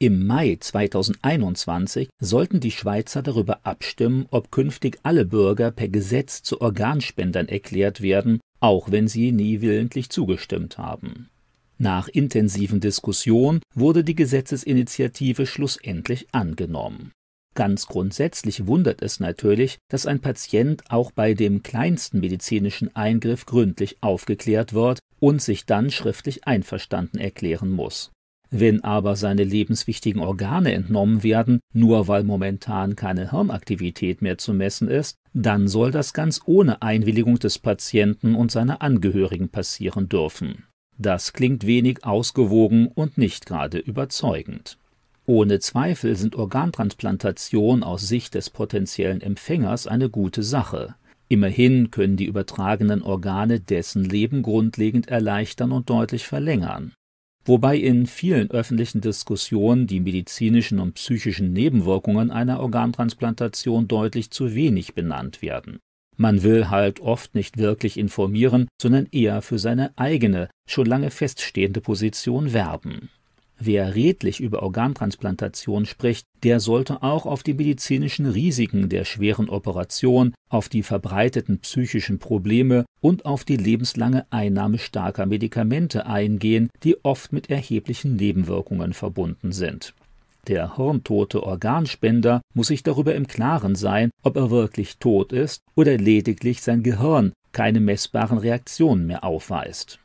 Im Mai 2021 sollten die Schweizer darüber abstimmen, ob künftig alle Bürger per Gesetz zu Organspendern erklärt werden, auch wenn sie nie willentlich zugestimmt haben. Nach intensiven Diskussionen wurde die Gesetzesinitiative schlussendlich angenommen. Ganz grundsätzlich wundert es natürlich, dass ein Patient auch bei dem kleinsten medizinischen Eingriff gründlich aufgeklärt wird und sich dann schriftlich einverstanden erklären muss. Wenn aber seine lebenswichtigen Organe entnommen werden, nur weil momentan keine Hirnaktivität mehr zu messen ist, dann soll das ganz ohne Einwilligung des Patienten und seiner Angehörigen passieren dürfen. Das klingt wenig ausgewogen und nicht gerade überzeugend. Ohne Zweifel sind Organtransplantationen aus Sicht des potenziellen Empfängers eine gute Sache. Immerhin können die übertragenen Organe dessen Leben grundlegend erleichtern und deutlich verlängern wobei in vielen öffentlichen Diskussionen die medizinischen und psychischen Nebenwirkungen einer Organtransplantation deutlich zu wenig benannt werden. Man will halt oft nicht wirklich informieren, sondern eher für seine eigene, schon lange feststehende Position werben. Wer redlich über Organtransplantation spricht, der sollte auch auf die medizinischen Risiken der schweren Operation, auf die verbreiteten psychischen Probleme und auf die lebenslange Einnahme starker Medikamente eingehen, die oft mit erheblichen Nebenwirkungen verbunden sind. Der hirntote Organspender muss sich darüber im Klaren sein, ob er wirklich tot ist oder lediglich sein Gehirn keine messbaren Reaktionen mehr aufweist.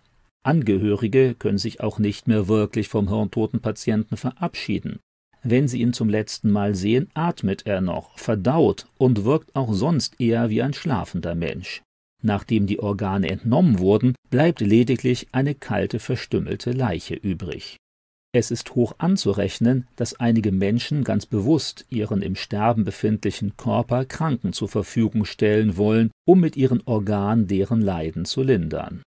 Angehörige können sich auch nicht mehr wirklich vom hirntoten Patienten verabschieden. Wenn sie ihn zum letzten Mal sehen, atmet er noch, verdaut und wirkt auch sonst eher wie ein schlafender Mensch. Nachdem die Organe entnommen wurden, bleibt lediglich eine kalte, verstümmelte Leiche übrig. Es ist hoch anzurechnen, dass einige Menschen ganz bewusst ihren im Sterben befindlichen Körper Kranken zur Verfügung stellen wollen, um mit ihren Organen deren Leiden zu lindern.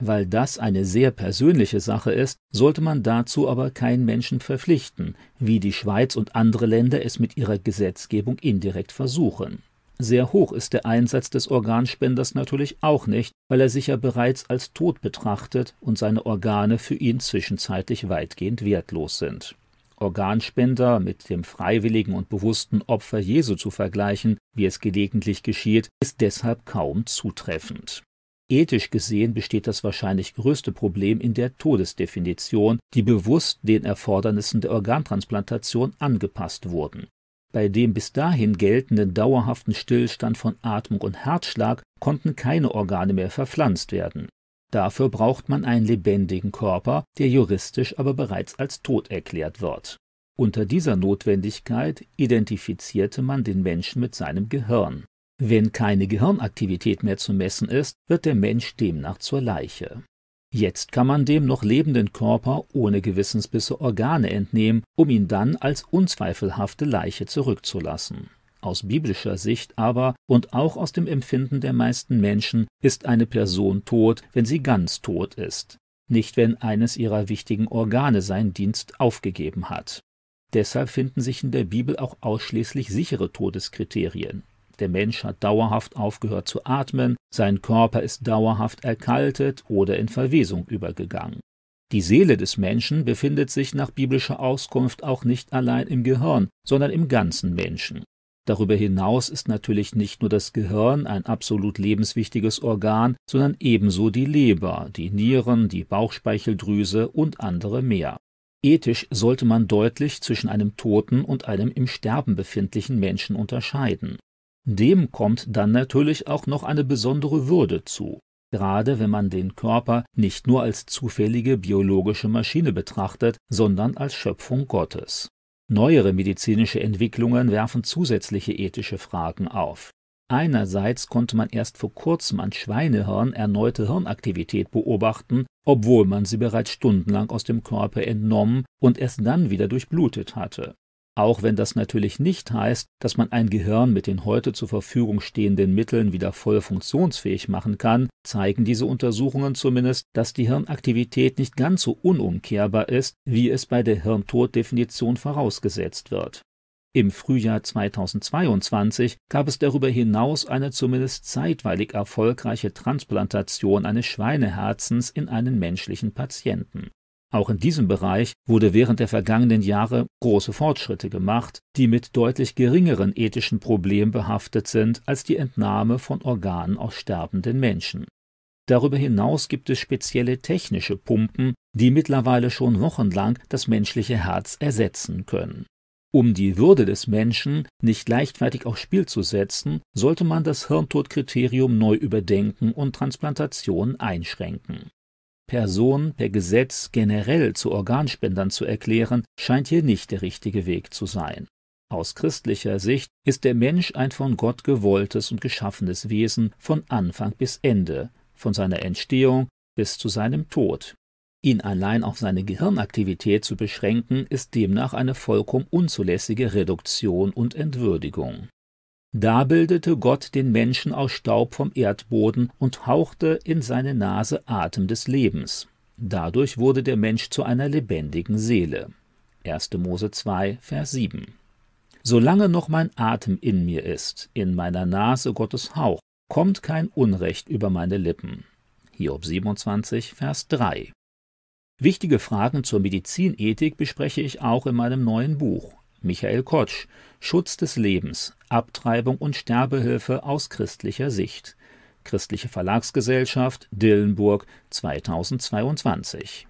Weil das eine sehr persönliche Sache ist, sollte man dazu aber keinen Menschen verpflichten, wie die Schweiz und andere Länder es mit ihrer Gesetzgebung indirekt versuchen. Sehr hoch ist der Einsatz des Organspenders natürlich auch nicht, weil er sich ja bereits als tot betrachtet und seine Organe für ihn zwischenzeitlich weitgehend wertlos sind. Organspender mit dem freiwilligen und bewussten Opfer Jesu zu vergleichen, wie es gelegentlich geschieht, ist deshalb kaum zutreffend. Ethisch gesehen besteht das wahrscheinlich größte Problem in der Todesdefinition, die bewusst den Erfordernissen der Organtransplantation angepasst wurden. Bei dem bis dahin geltenden dauerhaften Stillstand von Atmung und Herzschlag konnten keine Organe mehr verpflanzt werden. Dafür braucht man einen lebendigen Körper, der juristisch aber bereits als tot erklärt wird. Unter dieser Notwendigkeit identifizierte man den Menschen mit seinem Gehirn. Wenn keine Gehirnaktivität mehr zu messen ist, wird der Mensch demnach zur Leiche. Jetzt kann man dem noch lebenden Körper ohne Gewissensbisse Organe entnehmen, um ihn dann als unzweifelhafte Leiche zurückzulassen. Aus biblischer Sicht aber und auch aus dem Empfinden der meisten Menschen ist eine Person tot, wenn sie ganz tot ist, nicht wenn eines ihrer wichtigen Organe seinen Dienst aufgegeben hat. Deshalb finden sich in der Bibel auch ausschließlich sichere Todeskriterien. Der Mensch hat dauerhaft aufgehört zu atmen, sein Körper ist dauerhaft erkaltet oder in Verwesung übergegangen. Die Seele des Menschen befindet sich nach biblischer Auskunft auch nicht allein im Gehirn, sondern im ganzen Menschen. Darüber hinaus ist natürlich nicht nur das Gehirn ein absolut lebenswichtiges Organ, sondern ebenso die Leber, die Nieren, die Bauchspeicheldrüse und andere mehr. Ethisch sollte man deutlich zwischen einem toten und einem im Sterben befindlichen Menschen unterscheiden. Dem kommt dann natürlich auch noch eine besondere Würde zu, gerade wenn man den Körper nicht nur als zufällige biologische Maschine betrachtet, sondern als Schöpfung Gottes. Neuere medizinische Entwicklungen werfen zusätzliche ethische Fragen auf. Einerseits konnte man erst vor kurzem an Schweinehirn erneute Hirnaktivität beobachten, obwohl man sie bereits stundenlang aus dem Körper entnommen und erst dann wieder durchblutet hatte. Auch wenn das natürlich nicht heißt, dass man ein Gehirn mit den heute zur Verfügung stehenden Mitteln wieder voll funktionsfähig machen kann, zeigen diese Untersuchungen zumindest, dass die Hirnaktivität nicht ganz so unumkehrbar ist, wie es bei der Hirntoddefinition vorausgesetzt wird. Im Frühjahr 2022 gab es darüber hinaus eine zumindest zeitweilig erfolgreiche Transplantation eines Schweineherzens in einen menschlichen Patienten. Auch in diesem Bereich wurde während der vergangenen Jahre große Fortschritte gemacht, die mit deutlich geringeren ethischen Problemen behaftet sind als die Entnahme von Organen aus sterbenden Menschen. Darüber hinaus gibt es spezielle technische Pumpen, die mittlerweile schon wochenlang das menschliche Herz ersetzen können. Um die Würde des Menschen nicht leichtfertig aufs Spiel zu setzen, sollte man das Hirntodkriterium neu überdenken und Transplantationen einschränken. Personen per Gesetz generell zu Organspendern zu erklären, scheint hier nicht der richtige Weg zu sein. Aus christlicher Sicht ist der Mensch ein von Gott gewolltes und geschaffenes Wesen von Anfang bis Ende, von seiner Entstehung bis zu seinem Tod. Ihn allein auf seine Gehirnaktivität zu beschränken, ist demnach eine vollkommen unzulässige Reduktion und Entwürdigung. Da bildete Gott den Menschen aus Staub vom Erdboden und hauchte in seine Nase Atem des Lebens. Dadurch wurde der Mensch zu einer lebendigen Seele. 1. Mose 2, Vers 7. Solange noch mein Atem in mir ist, in meiner Nase Gottes Hauch, kommt kein Unrecht über meine Lippen. Hiob 27, Vers 3. Wichtige Fragen zur Medizinethik bespreche ich auch in meinem neuen Buch. Michael Kotsch Schutz des Lebens, Abtreibung und Sterbehilfe aus christlicher Sicht. Christliche Verlagsgesellschaft, Dillenburg 2022